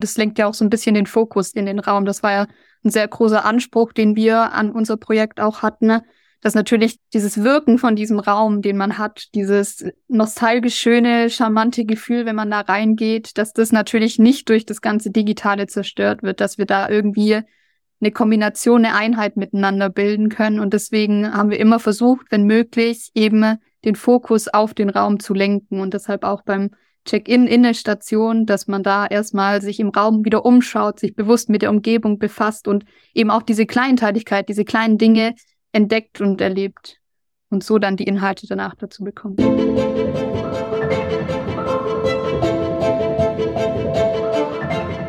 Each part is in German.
Das lenkt ja auch so ein bisschen den Fokus in den Raum. Das war ja ein sehr großer Anspruch, den wir an unser Projekt auch hatten, ne? dass natürlich dieses Wirken von diesem Raum, den man hat, dieses nostalgisch schöne, charmante Gefühl, wenn man da reingeht, dass das natürlich nicht durch das ganze Digitale zerstört wird, dass wir da irgendwie eine Kombination, eine Einheit miteinander bilden können. Und deswegen haben wir immer versucht, wenn möglich, eben den Fokus auf den Raum zu lenken und deshalb auch beim Check-in in der Station, dass man da erstmal sich im Raum wieder umschaut, sich bewusst mit der Umgebung befasst und eben auch diese Kleinteiligkeit, diese kleinen Dinge entdeckt und erlebt und so dann die Inhalte danach dazu bekommt.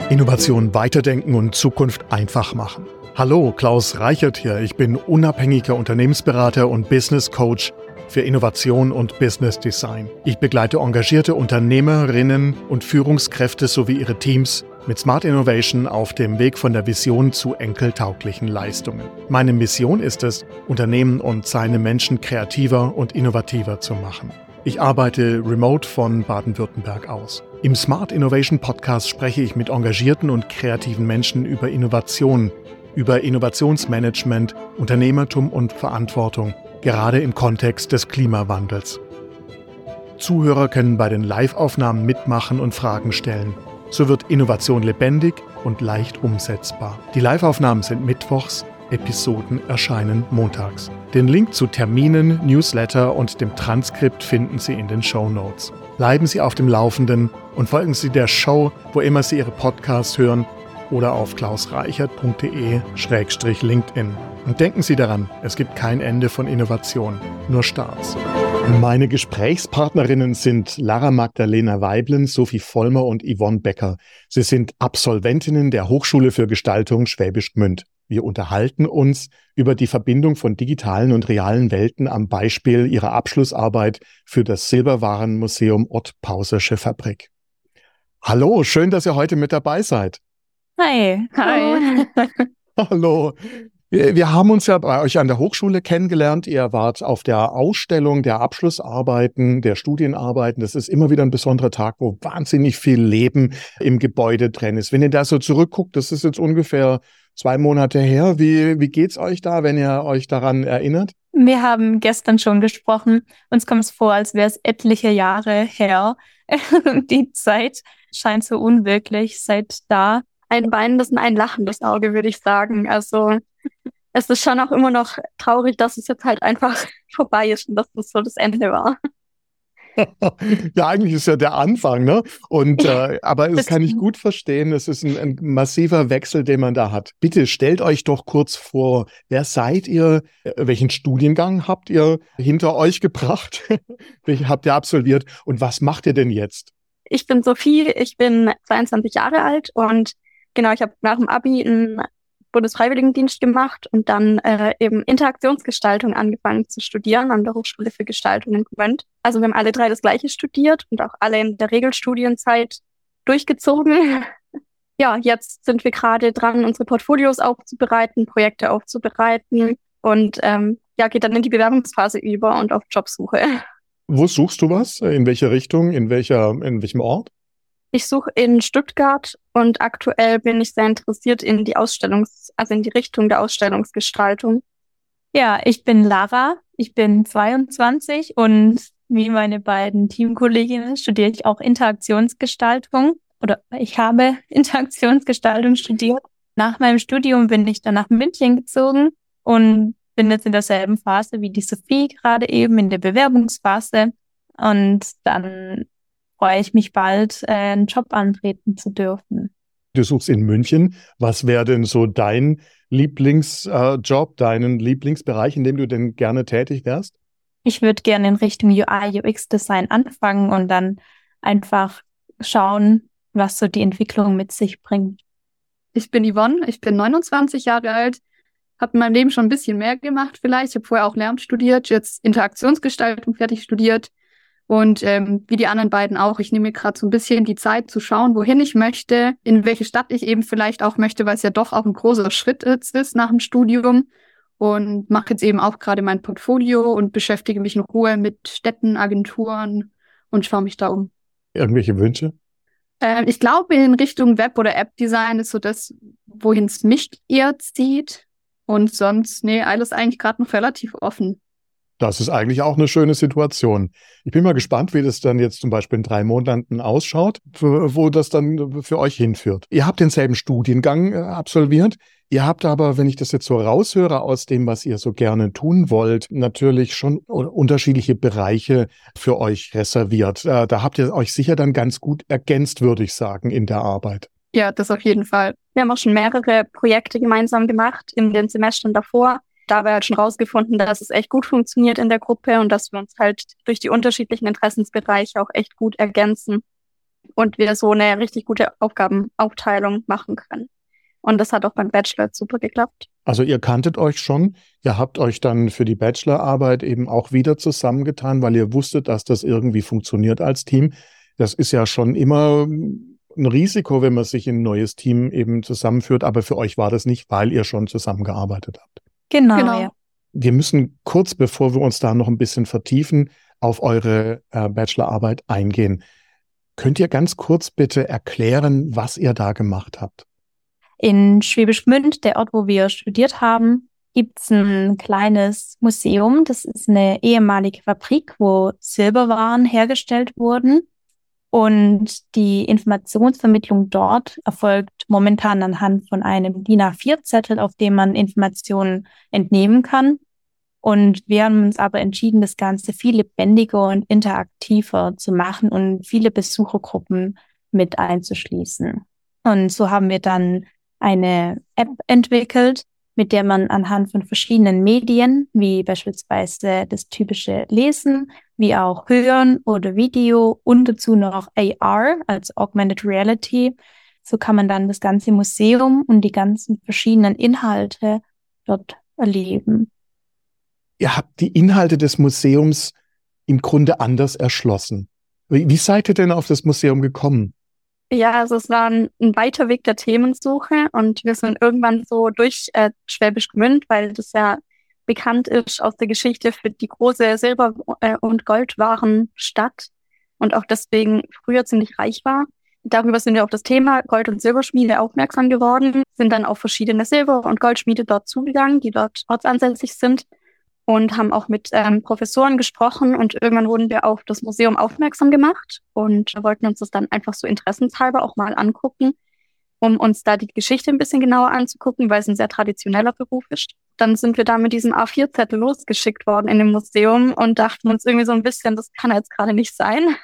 Innovation weiterdenken und Zukunft einfach machen. Hallo, Klaus Reichert hier. Ich bin unabhängiger Unternehmensberater und Business Coach für Innovation und Business Design. Ich begleite engagierte Unternehmerinnen und Führungskräfte sowie ihre Teams mit Smart Innovation auf dem Weg von der Vision zu enkeltauglichen Leistungen. Meine Mission ist es, Unternehmen und seine Menschen kreativer und innovativer zu machen. Ich arbeite remote von Baden-Württemberg aus. Im Smart Innovation Podcast spreche ich mit engagierten und kreativen Menschen über Innovation, über Innovationsmanagement, Unternehmertum und Verantwortung gerade im Kontext des Klimawandels. Zuhörer können bei den Live-Aufnahmen mitmachen und Fragen stellen. So wird Innovation lebendig und leicht umsetzbar. Die Live-Aufnahmen sind mittwochs, Episoden erscheinen montags. Den Link zu Terminen, Newsletter und dem Transkript finden Sie in den Show Notes. Bleiben Sie auf dem Laufenden und folgen Sie der Show, wo immer Sie Ihre Podcasts hören oder auf klausreichert.de-linkedin. Und denken Sie daran, es gibt kein Ende von Innovation, nur Starts. Meine Gesprächspartnerinnen sind Lara Magdalena Weiblen, Sophie Vollmer und Yvonne Becker. Sie sind Absolventinnen der Hochschule für Gestaltung Schwäbisch Gmünd. Wir unterhalten uns über die Verbindung von digitalen und realen Welten am Beispiel ihrer Abschlussarbeit für das Silberwarenmuseum Ott Pausersche Fabrik. Hallo, schön, dass ihr heute mit dabei seid. Hi. Hi. Hallo. Wir, haben uns ja bei euch an der Hochschule kennengelernt. Ihr wart auf der Ausstellung der Abschlussarbeiten, der Studienarbeiten. Das ist immer wieder ein besonderer Tag, wo wahnsinnig viel Leben im Gebäude drin ist. Wenn ihr da so zurückguckt, das ist jetzt ungefähr zwei Monate her. Wie, wie geht's euch da, wenn ihr euch daran erinnert? Wir haben gestern schon gesprochen. Uns kommt es vor, als wäre es etliche Jahre her. Die Zeit scheint so unwirklich seit da. Ein weinendes und ein lachendes Auge, würde ich sagen. Also es ist schon auch immer noch traurig, dass es jetzt halt einfach vorbei ist und dass das so das Ende war. ja, eigentlich ist ja der Anfang, ne? Und äh, aber das kann ich gut verstehen. Es ist ein, ein, massiver Wechsel, den man da hat. Bitte stellt euch doch kurz vor, wer seid ihr? Welchen Studiengang habt ihr hinter euch gebracht? Welchen habt ihr absolviert? Und was macht ihr denn jetzt? Ich bin Sophie, ich bin 22 Jahre alt und genau, ich habe nach dem Abi ein Bundesfreiwilligendienst gemacht und dann äh, eben Interaktionsgestaltung angefangen zu studieren an der Hochschule für Gestaltung in Gwent. Also wir haben alle drei das gleiche studiert und auch alle in der Regelstudienzeit durchgezogen. ja, jetzt sind wir gerade dran, unsere Portfolios aufzubereiten, Projekte aufzubereiten und ähm, ja, geht dann in die Bewerbungsphase über und auf Jobsuche. Wo suchst du was? In welche Richtung? In welcher, in welchem Ort? Ich suche in Stuttgart und aktuell bin ich sehr interessiert in die Ausstellungs-, also in die Richtung der Ausstellungsgestaltung. Ja, ich bin Lara, ich bin 22 und wie meine beiden Teamkolleginnen studiere ich auch Interaktionsgestaltung oder ich habe Interaktionsgestaltung studiert. Nach meinem Studium bin ich dann nach München gezogen und bin jetzt in derselben Phase wie die Sophie gerade eben in der Bewerbungsphase. Und dann freue ich mich bald, äh, einen Job antreten zu dürfen. Du suchst in München. Was wäre denn so dein Lieblingsjob, äh, deinen Lieblingsbereich, in dem du denn gerne tätig wärst? Ich würde gerne in Richtung UI, UX Design anfangen und dann einfach schauen, was so die Entwicklung mit sich bringt. Ich bin Yvonne, ich bin 29 Jahre alt, habe in meinem Leben schon ein bisschen mehr gemacht vielleicht. Ich habe vorher auch Lehramt studiert, jetzt Interaktionsgestaltung fertig studiert und ähm, wie die anderen beiden auch, ich nehme mir gerade so ein bisschen die Zeit zu schauen, wohin ich möchte, in welche Stadt ich eben vielleicht auch möchte, weil es ja doch auch ein großer Schritt jetzt ist nach dem Studium. Und mache jetzt eben auch gerade mein Portfolio und beschäftige mich in Ruhe mit Städten, Agenturen und schaue mich da um. Irgendwelche Wünsche? Ähm, ich glaube, in Richtung Web- oder App-Design ist so das, wohin es mich eher zieht. Und sonst, nee, alles eigentlich gerade noch relativ offen. Das ist eigentlich auch eine schöne Situation. Ich bin mal gespannt, wie das dann jetzt zum Beispiel in drei Monaten ausschaut, wo das dann für euch hinführt. Ihr habt denselben Studiengang äh, absolviert. Ihr habt aber, wenn ich das jetzt so raushöre aus dem, was ihr so gerne tun wollt, natürlich schon unterschiedliche Bereiche für euch reserviert. Äh, da habt ihr euch sicher dann ganz gut ergänzt, würde ich sagen, in der Arbeit. Ja, das auf jeden Fall. Wir haben auch schon mehrere Projekte gemeinsam gemacht in den Semestern davor da haben wir halt schon rausgefunden, dass es echt gut funktioniert in der Gruppe und dass wir uns halt durch die unterschiedlichen Interessensbereiche auch echt gut ergänzen und wir so eine richtig gute Aufgabenaufteilung machen können. Und das hat auch beim Bachelor super geklappt. Also ihr kanntet euch schon, ihr habt euch dann für die Bachelorarbeit eben auch wieder zusammengetan, weil ihr wusstet, dass das irgendwie funktioniert als Team. Das ist ja schon immer ein Risiko, wenn man sich in ein neues Team eben zusammenführt, aber für euch war das nicht, weil ihr schon zusammengearbeitet habt. Genau. genau. Ja. Wir müssen kurz, bevor wir uns da noch ein bisschen vertiefen, auf eure äh, Bachelorarbeit eingehen. Könnt ihr ganz kurz bitte erklären, was ihr da gemacht habt? In Schwäbisch Gmünd, der Ort, wo wir studiert haben, gibt es ein kleines Museum. Das ist eine ehemalige Fabrik, wo Silberwaren hergestellt wurden. Und die Informationsvermittlung dort erfolgt momentan anhand von einem DIN A4-Zettel, auf dem man Informationen entnehmen kann. Und wir haben uns aber entschieden, das Ganze viel lebendiger und interaktiver zu machen und viele Besuchergruppen mit einzuschließen. Und so haben wir dann eine App entwickelt, mit der man anhand von verschiedenen Medien, wie beispielsweise das typische Lesen, wie auch Hören oder Video und dazu noch AR, als Augmented Reality, so kann man dann das ganze Museum und die ganzen verschiedenen Inhalte dort erleben. Ihr habt die Inhalte des Museums im Grunde anders erschlossen. Wie seid ihr denn auf das Museum gekommen? Ja, also es war ein, ein, weiter Weg der Themensuche und wir sind irgendwann so durch äh, Schwäbisch Gmünd, weil das ja bekannt ist aus der Geschichte für die große Silber- äh, und Goldwarenstadt und auch deswegen früher ziemlich reich war. Darüber sind wir auf das Thema Gold- und Silberschmiede aufmerksam geworden, sind dann auf verschiedene Silber- und Goldschmiede dort zugegangen, die dort ortsansässig sind und haben auch mit ähm, Professoren gesprochen und irgendwann wurden wir auf das Museum aufmerksam gemacht und wollten uns das dann einfach so interessenshalber auch mal angucken, um uns da die Geschichte ein bisschen genauer anzugucken, weil es ein sehr traditioneller Beruf ist. Dann sind wir da mit diesem A4-Zettel losgeschickt worden in dem Museum und dachten uns irgendwie so ein bisschen, das kann jetzt gerade nicht sein.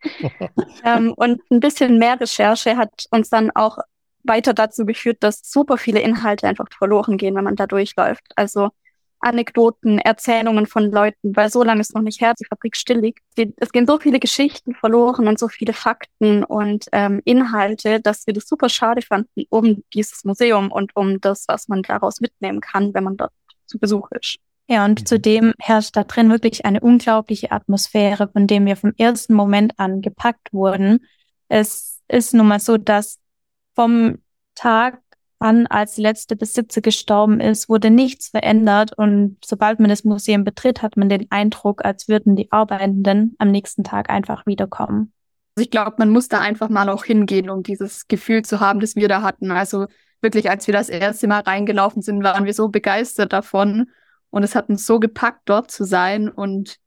ähm, und ein bisschen mehr Recherche hat uns dann auch weiter dazu geführt, dass super viele Inhalte einfach verloren gehen, wenn man da durchläuft. Also Anekdoten, Erzählungen von Leuten, weil so lange ist noch nicht her, die Fabrik still liegt. Es gehen so viele Geschichten verloren und so viele Fakten und ähm, Inhalte, dass wir das super schade fanden um dieses Museum und um das, was man daraus mitnehmen kann, wenn man dort zu Besuch ist. Ja, und mhm. zudem herrscht da drin wirklich eine unglaubliche Atmosphäre, von dem wir vom ersten Moment an gepackt wurden. Es ist nun mal so, dass vom Tag an, als die letzte Besitzer gestorben ist, wurde nichts verändert und sobald man das Museum betritt, hat man den Eindruck, als würden die Arbeitenden am nächsten Tag einfach wiederkommen. Also ich glaube, man muss da einfach mal auch hingehen, um dieses Gefühl zu haben, das wir da hatten. Also wirklich, als wir das erste Mal reingelaufen sind, waren wir so begeistert davon und es hat uns so gepackt, dort zu sein und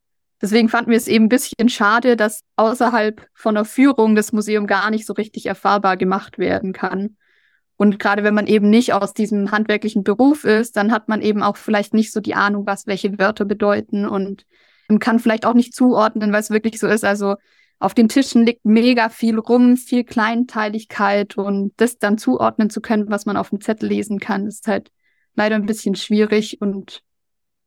Deswegen fanden wir es eben ein bisschen schade, dass außerhalb von der Führung das Museum gar nicht so richtig erfahrbar gemacht werden kann. Und gerade wenn man eben nicht aus diesem handwerklichen Beruf ist, dann hat man eben auch vielleicht nicht so die Ahnung, was welche Wörter bedeuten und kann vielleicht auch nicht zuordnen, weil es wirklich so ist. Also auf den Tischen liegt mega viel rum, viel Kleinteiligkeit und das dann zuordnen zu können, was man auf dem Zettel lesen kann, ist halt leider ein bisschen schwierig und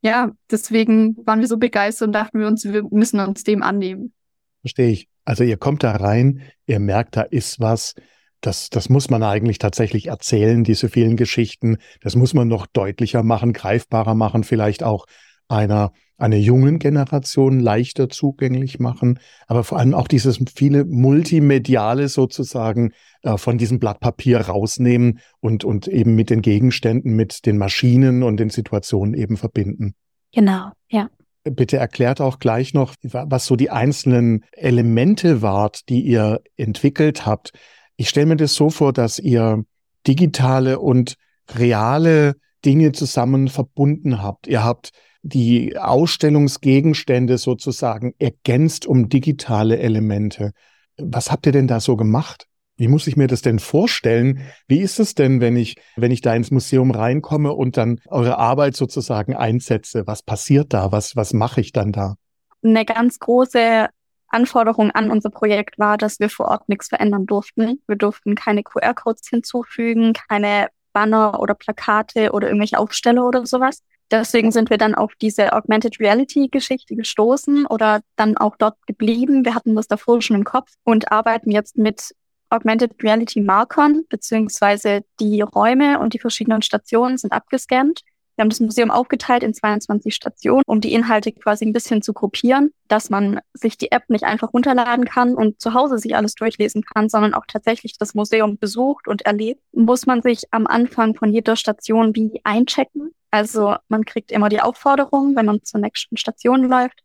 ja, deswegen waren wir so begeistert und dachten wir uns, wir müssen uns dem annehmen. Verstehe ich. Also ihr kommt da rein, ihr merkt, da ist was, das, das muss man eigentlich tatsächlich erzählen, diese vielen Geschichten. Das muss man noch deutlicher machen, greifbarer machen, vielleicht auch einer, einer jungen Generation leichter zugänglich machen, aber vor allem auch dieses viele Multimediale sozusagen äh, von diesem Blatt Papier rausnehmen und, und eben mit den Gegenständen, mit den Maschinen und den Situationen eben verbinden. Genau, ja. bitte erklärt auch gleich noch, was so die einzelnen Elemente wart, die ihr entwickelt habt. Ich stelle mir das so vor, dass ihr digitale und reale Dinge zusammen verbunden habt. Ihr habt die Ausstellungsgegenstände sozusagen ergänzt um digitale Elemente. Was habt ihr denn da so gemacht? Wie muss ich mir das denn vorstellen? Wie ist es denn, wenn ich, wenn ich da ins Museum reinkomme und dann eure Arbeit sozusagen einsetze? Was passiert da? Was, was mache ich dann da? Eine ganz große Anforderung an unser Projekt war, dass wir vor Ort nichts verändern durften. Wir durften keine QR-Codes hinzufügen, keine Banner oder Plakate oder irgendwelche Aufsteller oder sowas. Deswegen sind wir dann auf diese Augmented Reality Geschichte gestoßen oder dann auch dort geblieben. Wir hatten das davor schon im Kopf und arbeiten jetzt mit Augmented Reality Markern, beziehungsweise die Räume und die verschiedenen Stationen sind abgescannt. Wir haben das Museum aufgeteilt in 22 Stationen, um die Inhalte quasi ein bisschen zu gruppieren, dass man sich die App nicht einfach runterladen kann und zu Hause sich alles durchlesen kann, sondern auch tatsächlich das Museum besucht und erlebt, muss man sich am Anfang von jeder Station wie einchecken. Also man kriegt immer die Aufforderung, wenn man zur nächsten Station läuft,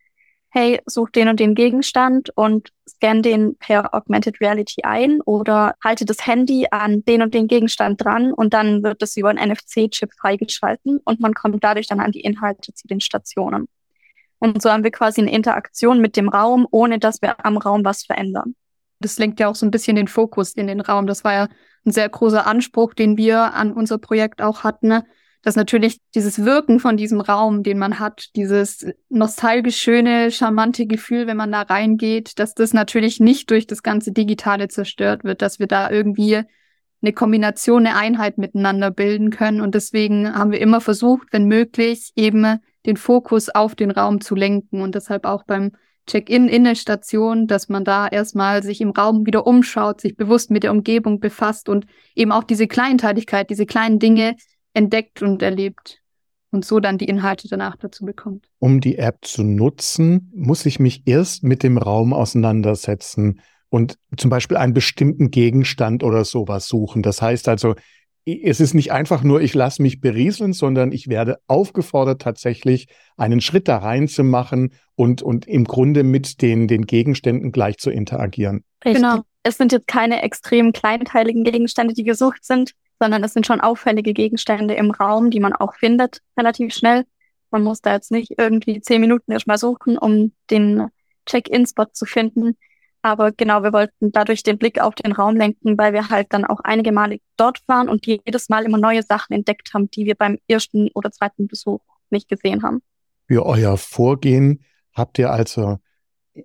hey, such den und den Gegenstand und scan den per Augmented Reality ein oder halte das Handy an den und den Gegenstand dran und dann wird es über einen NFC-Chip freigeschalten und man kommt dadurch dann an die Inhalte zu den Stationen. Und so haben wir quasi eine Interaktion mit dem Raum, ohne dass wir am Raum was verändern. Das lenkt ja auch so ein bisschen den Fokus in den Raum. Das war ja ein sehr großer Anspruch, den wir an unser Projekt auch hatten, ne? Dass natürlich dieses Wirken von diesem Raum, den man hat, dieses nostalgisch schöne, charmante Gefühl, wenn man da reingeht, dass das natürlich nicht durch das ganze Digitale zerstört wird, dass wir da irgendwie eine Kombination, eine Einheit miteinander bilden können. Und deswegen haben wir immer versucht, wenn möglich, eben den Fokus auf den Raum zu lenken und deshalb auch beim Check-in in der Station, dass man da erstmal sich im Raum wieder umschaut, sich bewusst mit der Umgebung befasst und eben auch diese Kleinteiligkeit, diese kleinen Dinge entdeckt und erlebt und so dann die Inhalte danach dazu bekommt. Um die App zu nutzen, muss ich mich erst mit dem Raum auseinandersetzen und zum Beispiel einen bestimmten Gegenstand oder sowas suchen. Das heißt also, es ist nicht einfach nur, ich lasse mich berieseln, sondern ich werde aufgefordert, tatsächlich einen Schritt da rein zu machen und, und im Grunde mit den, den Gegenständen gleich zu interagieren. Richtig. Genau. Es sind jetzt keine extrem kleinteiligen Gegenstände, die gesucht sind, sondern es sind schon auffällige Gegenstände im Raum, die man auch findet, relativ schnell. Man muss da jetzt nicht irgendwie zehn Minuten erstmal suchen, um den Check-in-Spot zu finden. Aber genau, wir wollten dadurch den Blick auf den Raum lenken, weil wir halt dann auch einige Male dort waren und jedes Mal immer neue Sachen entdeckt haben, die wir beim ersten oder zweiten Besuch nicht gesehen haben. Für euer Vorgehen habt ihr also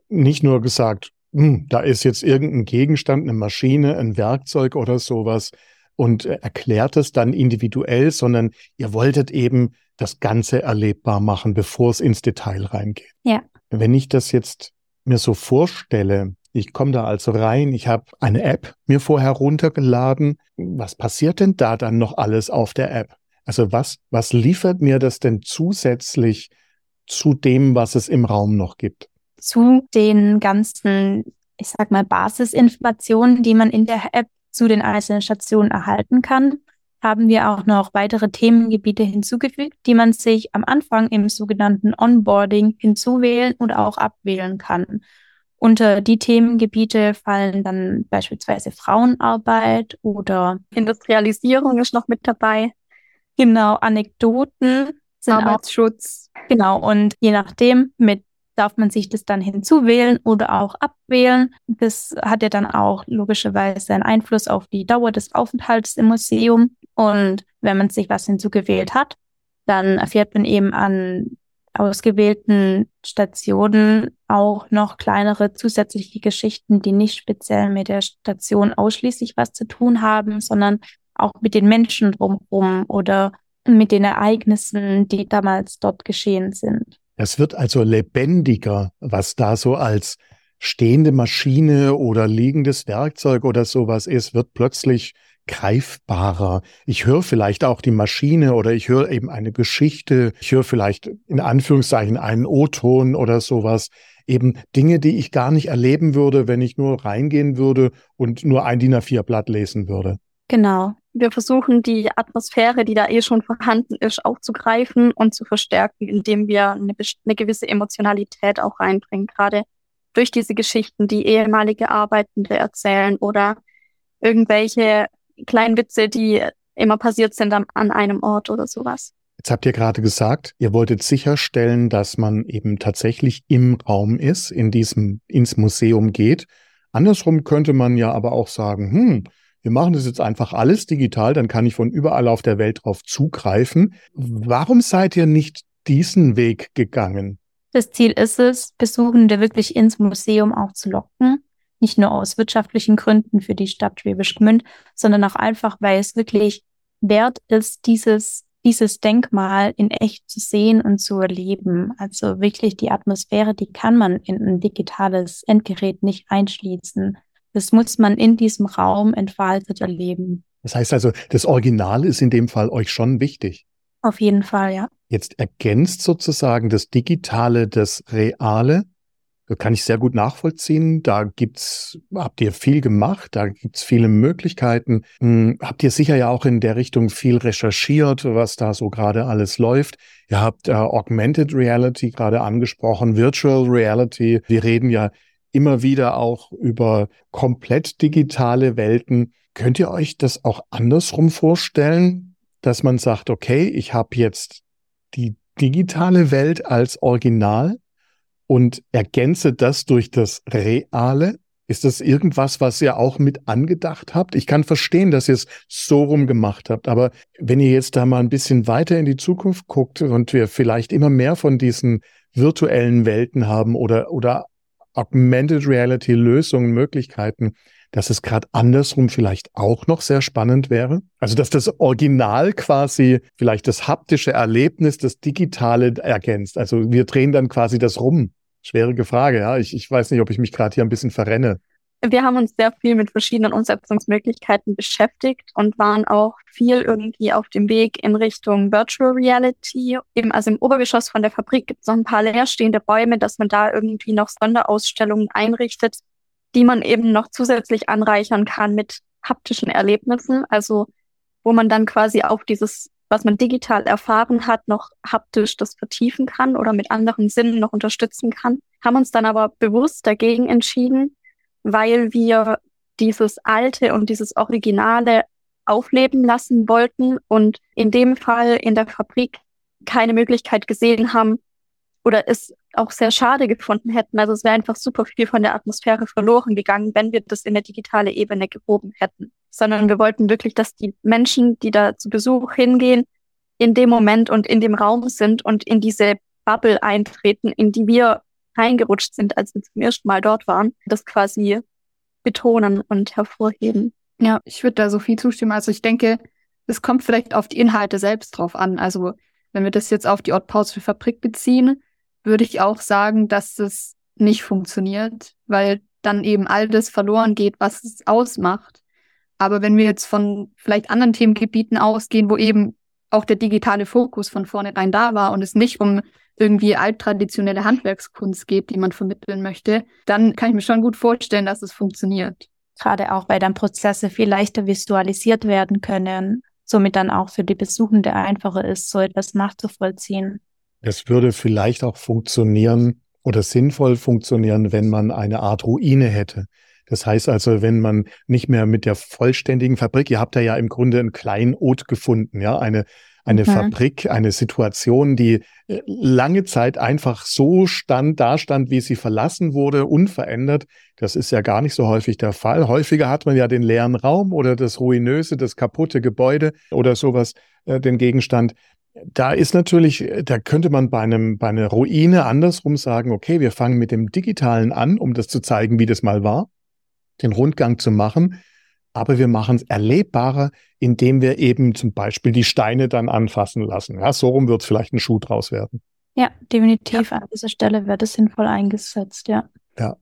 nicht nur gesagt, hm, da ist jetzt irgendein Gegenstand, eine Maschine, ein Werkzeug oder sowas, und äh, erklärt es dann individuell, sondern ihr wolltet eben das Ganze erlebbar machen, bevor es ins Detail reingeht. Ja. Wenn ich das jetzt mir so vorstelle, ich komme da also rein, ich habe eine App mir vorher runtergeladen. Was passiert denn da dann noch alles auf der App? Also was, was liefert mir das denn zusätzlich zu dem, was es im Raum noch gibt? Zu den ganzen, ich sag mal, Basisinformationen, die man in der App zu den einzelnen Stationen erhalten kann, haben wir auch noch weitere Themengebiete hinzugefügt, die man sich am Anfang im sogenannten Onboarding hinzuwählen oder auch abwählen kann. Unter die Themengebiete fallen dann beispielsweise Frauenarbeit oder Industrialisierung ist noch mit dabei. Genau, Anekdoten sind Arbeitsschutz. Auch, genau, und je nachdem, mit darf man sich das dann hinzuwählen oder auch abwählen. Das hat ja dann auch logischerweise einen Einfluss auf die Dauer des Aufenthalts im Museum. Und wenn man sich was hinzugewählt hat, dann erfährt man eben an ausgewählten Stationen auch noch kleinere zusätzliche Geschichten, die nicht speziell mit der Station ausschließlich was zu tun haben, sondern auch mit den Menschen drumherum oder mit den Ereignissen, die damals dort geschehen sind. Es wird also lebendiger, was da so als stehende Maschine oder liegendes Werkzeug oder sowas ist, wird plötzlich greifbarer. Ich höre vielleicht auch die Maschine oder ich höre eben eine Geschichte. Ich höre vielleicht in Anführungszeichen einen O-Ton oder sowas. Eben Dinge, die ich gar nicht erleben würde, wenn ich nur reingehen würde und nur ein DIN A4-Blatt lesen würde. Genau. Wir versuchen die Atmosphäre, die da eh schon vorhanden ist, aufzugreifen und zu verstärken, indem wir eine, eine gewisse Emotionalität auch reinbringen, gerade durch diese Geschichten, die ehemalige Arbeitende erzählen oder irgendwelche kleinen Witze, die immer passiert sind an, an einem Ort oder sowas. Jetzt habt ihr gerade gesagt, ihr wolltet sicherstellen, dass man eben tatsächlich im Raum ist, in diesem, ins Museum geht. Andersrum könnte man ja aber auch sagen, hm, wir machen das jetzt einfach alles digital, dann kann ich von überall auf der Welt drauf zugreifen. Warum seid ihr nicht diesen Weg gegangen? Das Ziel ist es, Besuchende wirklich ins Museum auch zu locken. Nicht nur aus wirtschaftlichen Gründen für die Stadt Schwäbisch Gmünd, sondern auch einfach, weil es wirklich wert ist, dieses, dieses Denkmal in echt zu sehen und zu erleben. Also wirklich die Atmosphäre, die kann man in ein digitales Endgerät nicht einschließen. Das muss man in diesem Raum entfaltet erleben. Das heißt also, das Original ist in dem Fall euch schon wichtig. Auf jeden Fall, ja. Jetzt ergänzt sozusagen das Digitale das Reale. Das kann ich sehr gut nachvollziehen. Da gibt's, habt ihr viel gemacht, da gibt's viele Möglichkeiten. Hm, habt ihr sicher ja auch in der Richtung viel recherchiert, was da so gerade alles läuft. Ihr habt äh, Augmented Reality gerade angesprochen, Virtual Reality. Wir reden ja immer wieder auch über komplett digitale Welten. Könnt ihr euch das auch andersrum vorstellen? dass man sagt, okay, ich habe jetzt die digitale Welt als Original und ergänze das durch das Reale? Ist das irgendwas, was ihr auch mit angedacht habt? Ich kann verstehen, dass ihr es so rum gemacht habt, aber wenn ihr jetzt da mal ein bisschen weiter in die Zukunft guckt und wir vielleicht immer mehr von diesen virtuellen Welten haben oder, oder Augmented Reality Lösungen, Möglichkeiten, dass es gerade andersrum vielleicht auch noch sehr spannend wäre? Also, dass das Original quasi vielleicht das haptische Erlebnis, das Digitale ergänzt. Also, wir drehen dann quasi das rum. Schwierige Frage, ja. Ich, ich weiß nicht, ob ich mich gerade hier ein bisschen verrenne. Wir haben uns sehr viel mit verschiedenen Umsetzungsmöglichkeiten beschäftigt und waren auch viel irgendwie auf dem Weg in Richtung Virtual Reality. Eben also im Obergeschoss von der Fabrik gibt es noch ein paar leerstehende Räume, dass man da irgendwie noch Sonderausstellungen einrichtet, die man eben noch zusätzlich anreichern kann mit haptischen Erlebnissen, also wo man dann quasi auf dieses, was man digital erfahren hat, noch haptisch das vertiefen kann oder mit anderen Sinnen noch unterstützen kann. Haben uns dann aber bewusst dagegen entschieden, weil wir dieses Alte und dieses Originale aufleben lassen wollten und in dem Fall in der Fabrik keine Möglichkeit gesehen haben, oder es auch sehr schade gefunden hätten. Also es wäre einfach super viel von der Atmosphäre verloren gegangen, wenn wir das in der digitale Ebene gehoben hätten. Sondern wir wollten wirklich, dass die Menschen, die da zu Besuch hingehen, in dem Moment und in dem Raum sind und in diese Bubble eintreten, in die wir reingerutscht sind, als wir zum ersten Mal dort waren, das quasi betonen und hervorheben. Ja, ich würde da so viel zustimmen. Also ich denke, es kommt vielleicht auf die Inhalte selbst drauf an. Also wenn wir das jetzt auf die Ortpause Fabrik beziehen, würde ich auch sagen, dass das nicht funktioniert, weil dann eben all das verloren geht, was es ausmacht. Aber wenn wir jetzt von vielleicht anderen Themengebieten ausgehen, wo eben auch der digitale Fokus von vornherein da war und es nicht um irgendwie alttraditionelle Handwerkskunst geht, die man vermitteln möchte, dann kann ich mir schon gut vorstellen, dass es funktioniert. Gerade auch, weil dann Prozesse viel leichter visualisiert werden können, somit dann auch für die Besuchende einfacher ist, so etwas nachzuvollziehen. Es würde vielleicht auch funktionieren oder sinnvoll funktionieren, wenn man eine Art Ruine hätte. Das heißt also, wenn man nicht mehr mit der vollständigen Fabrik, ihr habt da ja im Grunde ein Kleinod gefunden, ja, eine, eine mhm. Fabrik, eine Situation, die äh, lange Zeit einfach so stand, da stand, wie sie verlassen wurde, unverändert. Das ist ja gar nicht so häufig der Fall. Häufiger hat man ja den leeren Raum oder das ruinöse, das kaputte Gebäude oder sowas, äh, den Gegenstand. Da ist natürlich, da könnte man bei einem, bei einer Ruine andersrum sagen, okay, wir fangen mit dem Digitalen an, um das zu zeigen, wie das mal war, den Rundgang zu machen. Aber wir machen es erlebbarer, indem wir eben zum Beispiel die Steine dann anfassen lassen. Ja, so rum wird vielleicht ein Schuh draus werden. Ja, definitiv. Ja. An dieser Stelle wird es sinnvoll eingesetzt, ja. Ja.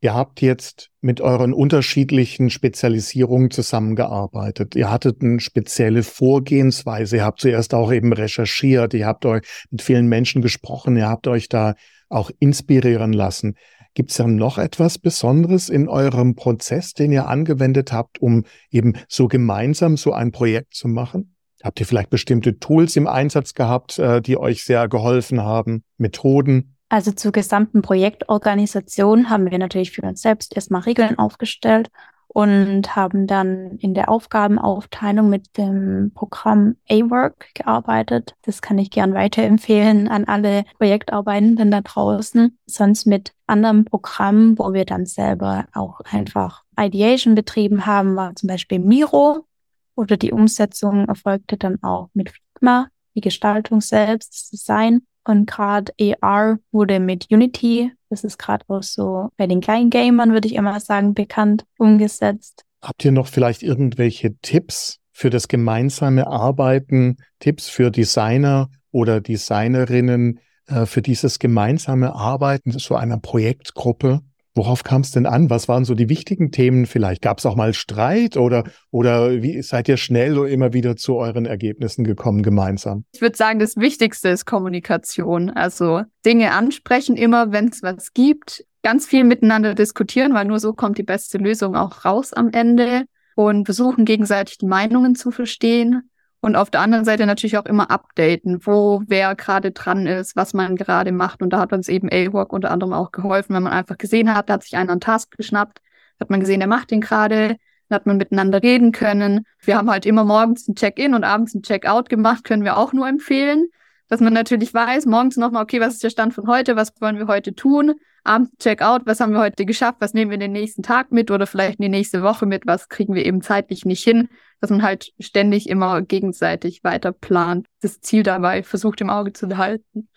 Ihr habt jetzt mit euren unterschiedlichen Spezialisierungen zusammengearbeitet. Ihr hattet eine spezielle Vorgehensweise. Ihr habt zuerst auch eben recherchiert. Ihr habt euch mit vielen Menschen gesprochen. Ihr habt euch da auch inspirieren lassen. Gibt es ja noch etwas Besonderes in eurem Prozess, den ihr angewendet habt, um eben so gemeinsam so ein Projekt zu machen? Habt ihr vielleicht bestimmte Tools im Einsatz gehabt, äh, die euch sehr geholfen haben, Methoden? Also zur gesamten Projektorganisation haben wir natürlich für uns selbst erstmal Regeln aufgestellt und haben dann in der Aufgabenaufteilung mit dem Programm A-Work gearbeitet. Das kann ich gern weiterempfehlen an alle Projektarbeitenden da draußen. Sonst mit anderen Programmen, wo wir dann selber auch einfach Ideation betrieben haben, war zum Beispiel Miro oder die Umsetzung erfolgte dann auch mit Figma, die Gestaltung selbst, das Design. Und gerade AR wurde mit Unity, das ist gerade auch so bei den kleinen Gamern, würde ich immer sagen, bekannt, umgesetzt. Habt ihr noch vielleicht irgendwelche Tipps für das gemeinsame Arbeiten, Tipps für Designer oder Designerinnen äh, für dieses gemeinsame Arbeiten so einer Projektgruppe? Worauf kam es denn an? Was waren so die wichtigen Themen vielleicht? Gab es auch mal Streit oder, oder wie seid ihr schnell oder immer wieder zu euren Ergebnissen gekommen gemeinsam? Ich würde sagen, das Wichtigste ist Kommunikation. Also Dinge ansprechen immer, wenn es was gibt. Ganz viel miteinander diskutieren, weil nur so kommt die beste Lösung auch raus am Ende. Und versuchen gegenseitig die Meinungen zu verstehen. Und auf der anderen Seite natürlich auch immer updaten, wo wer gerade dran ist, was man gerade macht. Und da hat uns eben A-Work unter anderem auch geholfen, wenn man einfach gesehen hat, da hat sich einer einen Task geschnappt, hat man gesehen, der macht den gerade, hat man miteinander reden können. Wir haben halt immer morgens ein Check-in und abends ein Check-out gemacht, können wir auch nur empfehlen dass man natürlich weiß, morgens nochmal, okay, was ist der Stand von heute, was wollen wir heute tun, abends Check-out, was haben wir heute geschafft, was nehmen wir den nächsten Tag mit oder vielleicht in die nächste Woche mit, was kriegen wir eben zeitlich nicht hin, dass man halt ständig immer gegenseitig weiter plant, das Ziel dabei versucht im Auge zu behalten.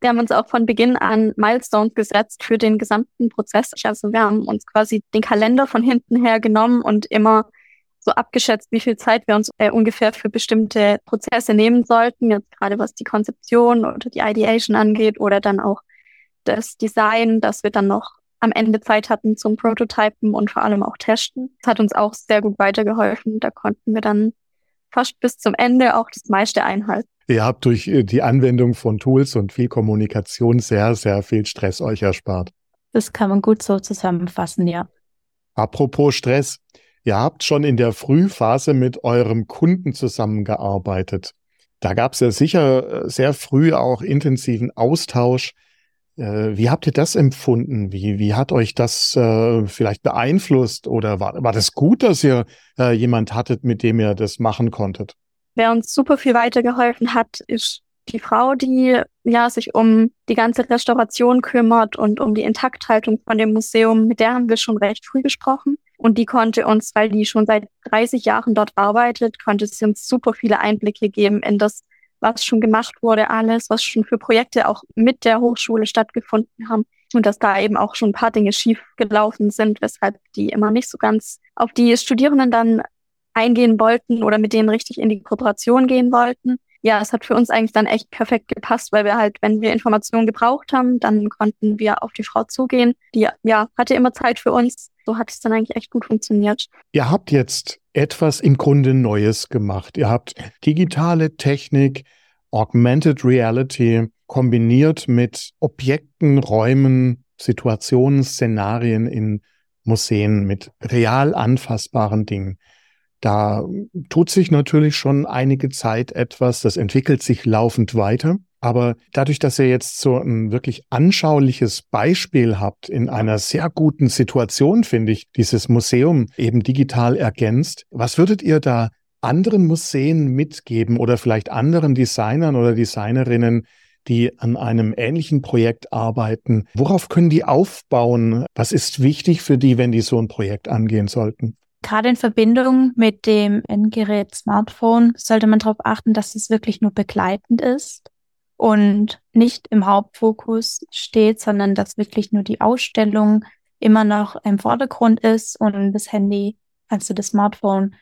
Wir haben uns auch von Beginn an Milestones gesetzt für den gesamten Prozess. Also wir haben uns quasi den Kalender von hinten her genommen und immer so abgeschätzt, wie viel Zeit wir uns äh, ungefähr für bestimmte Prozesse nehmen sollten, jetzt gerade was die Konzeption oder die Ideation angeht oder dann auch das Design, dass wir dann noch am Ende Zeit hatten zum Prototypen und vor allem auch testen. Das hat uns auch sehr gut weitergeholfen. Da konnten wir dann fast bis zum Ende auch das meiste einhalten. Ihr habt durch äh, die Anwendung von Tools und viel Kommunikation sehr, sehr viel Stress euch erspart. Das kann man gut so zusammenfassen, ja. Apropos Stress, Ihr habt schon in der Frühphase mit eurem Kunden zusammengearbeitet. Da gab es ja sicher äh, sehr früh auch intensiven Austausch. Äh, wie habt ihr das empfunden? Wie, wie hat euch das äh, vielleicht beeinflusst? Oder war, war das gut, dass ihr jemand hattet, mit dem ihr das machen konntet? Wer uns super viel weitergeholfen hat, ist die Frau, die ja sich um die ganze Restauration kümmert und um die Intakthaltung von dem Museum. Mit der haben wir schon recht früh gesprochen. Und die konnte uns, weil die schon seit 30 Jahren dort arbeitet, konnte sie uns super viele Einblicke geben in das, was schon gemacht wurde, alles, was schon für Projekte auch mit der Hochschule stattgefunden haben. Und dass da eben auch schon ein paar Dinge schief gelaufen sind, weshalb die immer nicht so ganz auf die Studierenden dann eingehen wollten oder mit denen richtig in die Kooperation gehen wollten ja, es hat für uns eigentlich dann echt perfekt gepasst, weil wir halt, wenn wir Informationen gebraucht haben, dann konnten wir auf die Frau zugehen. Die, ja, hatte immer Zeit für uns. So hat es dann eigentlich echt gut funktioniert. Ihr habt jetzt etwas im Grunde Neues gemacht. Ihr habt digitale Technik, Augmented Reality kombiniert mit Objekten, Räumen, Situationen, Szenarien in Museen mit real anfassbaren Dingen. Da tut sich natürlich schon einige Zeit etwas, das entwickelt sich laufend weiter. Aber dadurch, dass ihr jetzt so ein wirklich anschauliches Beispiel habt in einer sehr guten Situation, finde ich, dieses Museum eben digital ergänzt, was würdet ihr da anderen Museen mitgeben oder vielleicht anderen Designern oder Designerinnen, die an einem ähnlichen Projekt arbeiten? Worauf können die aufbauen? Was ist wichtig für die, wenn die so ein Projekt angehen sollten? Gerade in Verbindung mit dem Endgerät Smartphone sollte man darauf achten, dass es wirklich nur begleitend ist und nicht im Hauptfokus steht, sondern dass wirklich nur die Ausstellung immer noch im Vordergrund ist und das Handy, also das Smartphone,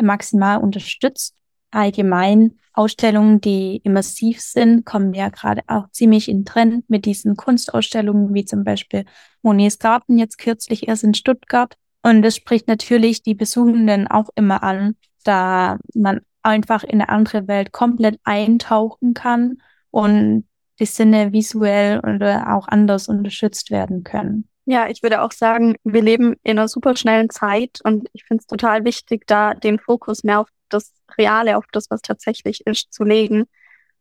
maximal unterstützt. Allgemein Ausstellungen, die immersiv sind, kommen ja gerade auch ziemlich in Trend mit diesen Kunstausstellungen, wie zum Beispiel Monets Garten jetzt kürzlich erst in Stuttgart. Und das spricht natürlich die Besuchenden auch immer an, da man einfach in eine andere Welt komplett eintauchen kann und die Sinne visuell oder auch anders unterstützt werden können. Ja, ich würde auch sagen, wir leben in einer super schnellen Zeit und ich finde es total wichtig, da den Fokus mehr auf das Reale, auf das, was tatsächlich ist, zu legen.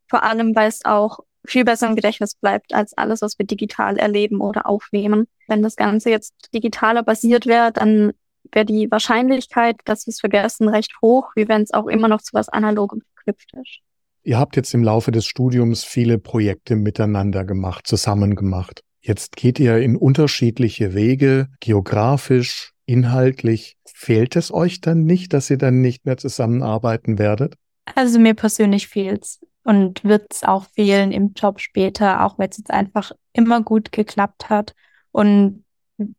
Vor allem, weil es auch viel besser im Gedächtnis bleibt als alles, was wir digital erleben oder aufnehmen. Wenn das Ganze jetzt digitaler basiert wäre, dann wäre die Wahrscheinlichkeit, dass wir es vergessen, recht hoch, wie wenn es auch immer noch zu was Analogem verknüpft ist. Ihr habt jetzt im Laufe des Studiums viele Projekte miteinander gemacht, zusammen gemacht. Jetzt geht ihr in unterschiedliche Wege, geografisch, inhaltlich. Fehlt es euch dann nicht, dass ihr dann nicht mehr zusammenarbeiten werdet? Also mir persönlich fehlt's und wird es auch fehlen im Job später, auch wenn es jetzt einfach immer gut geklappt hat und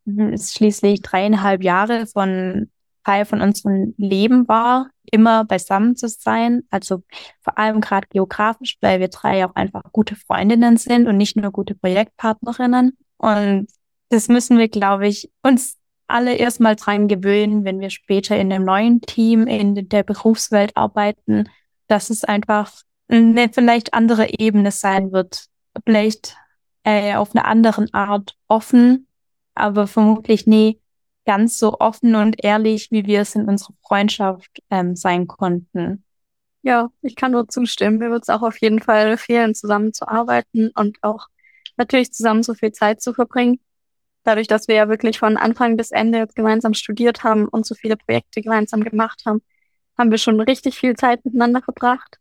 es schließlich dreieinhalb Jahre von Teil von unserem Leben war, immer beisammen zu sein. Also vor allem gerade geografisch, weil wir drei auch einfach gute Freundinnen sind und nicht nur gute Projektpartnerinnen. Und das müssen wir, glaube ich, uns alle erstmal dran gewöhnen, wenn wir später in einem neuen Team in der Berufswelt arbeiten, dass es einfach eine vielleicht andere Ebene sein wird. Vielleicht äh, auf eine anderen Art offen, aber vermutlich nie ganz so offen und ehrlich, wie wir es in unserer Freundschaft ähm, sein konnten. Ja, ich kann nur zustimmen. Mir wird es auch auf jeden Fall fehlen, zusammenzuarbeiten und auch natürlich zusammen so viel Zeit zu verbringen. Dadurch, dass wir ja wirklich von Anfang bis Ende gemeinsam studiert haben und so viele Projekte gemeinsam gemacht haben, haben wir schon richtig viel Zeit miteinander verbracht.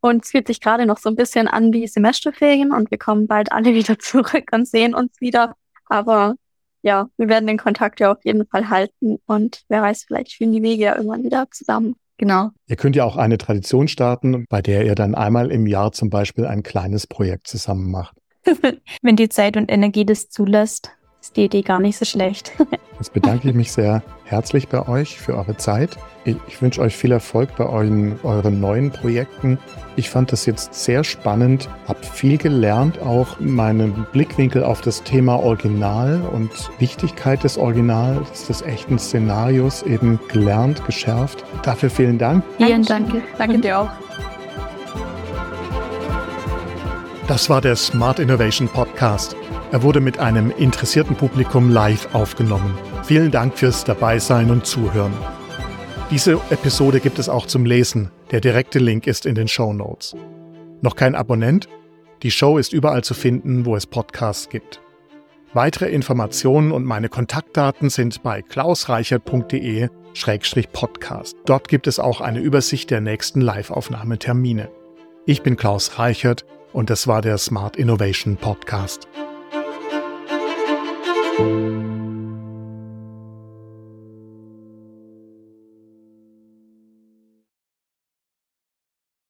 Und es fühlt sich gerade noch so ein bisschen an wie Semesterferien und wir kommen bald alle wieder zurück und sehen uns wieder. Aber ja, wir werden den Kontakt ja auf jeden Fall halten und wer weiß, vielleicht führen die Wege ja irgendwann wieder zusammen. Genau. Ihr könnt ja auch eine Tradition starten, bei der ihr dann einmal im Jahr zum Beispiel ein kleines Projekt zusammen macht. Wenn die Zeit und Energie das zulässt, ist die Idee gar nicht so schlecht. Jetzt bedanke ich mich sehr herzlich bei euch für eure Zeit. Ich, ich wünsche euch viel Erfolg bei euren, euren neuen Projekten. Ich fand das jetzt sehr spannend, habe viel gelernt, auch meinen Blickwinkel auf das Thema Original und Wichtigkeit des Originals, des echten Szenarios eben gelernt, geschärft. Dafür vielen Dank. Vielen Dank. Danke dir auch. Das war der Smart Innovation Podcast. Er wurde mit einem interessierten Publikum live aufgenommen. Vielen Dank fürs Dabeisein und Zuhören. Diese Episode gibt es auch zum Lesen. Der direkte Link ist in den Show Notes. Noch kein Abonnent? Die Show ist überall zu finden, wo es Podcasts gibt. Weitere Informationen und meine Kontaktdaten sind bei klausreichert.de-podcast. Dort gibt es auch eine Übersicht der nächsten Live-Aufnahmetermine. Ich bin Klaus Reichert und das war der Smart Innovation Podcast.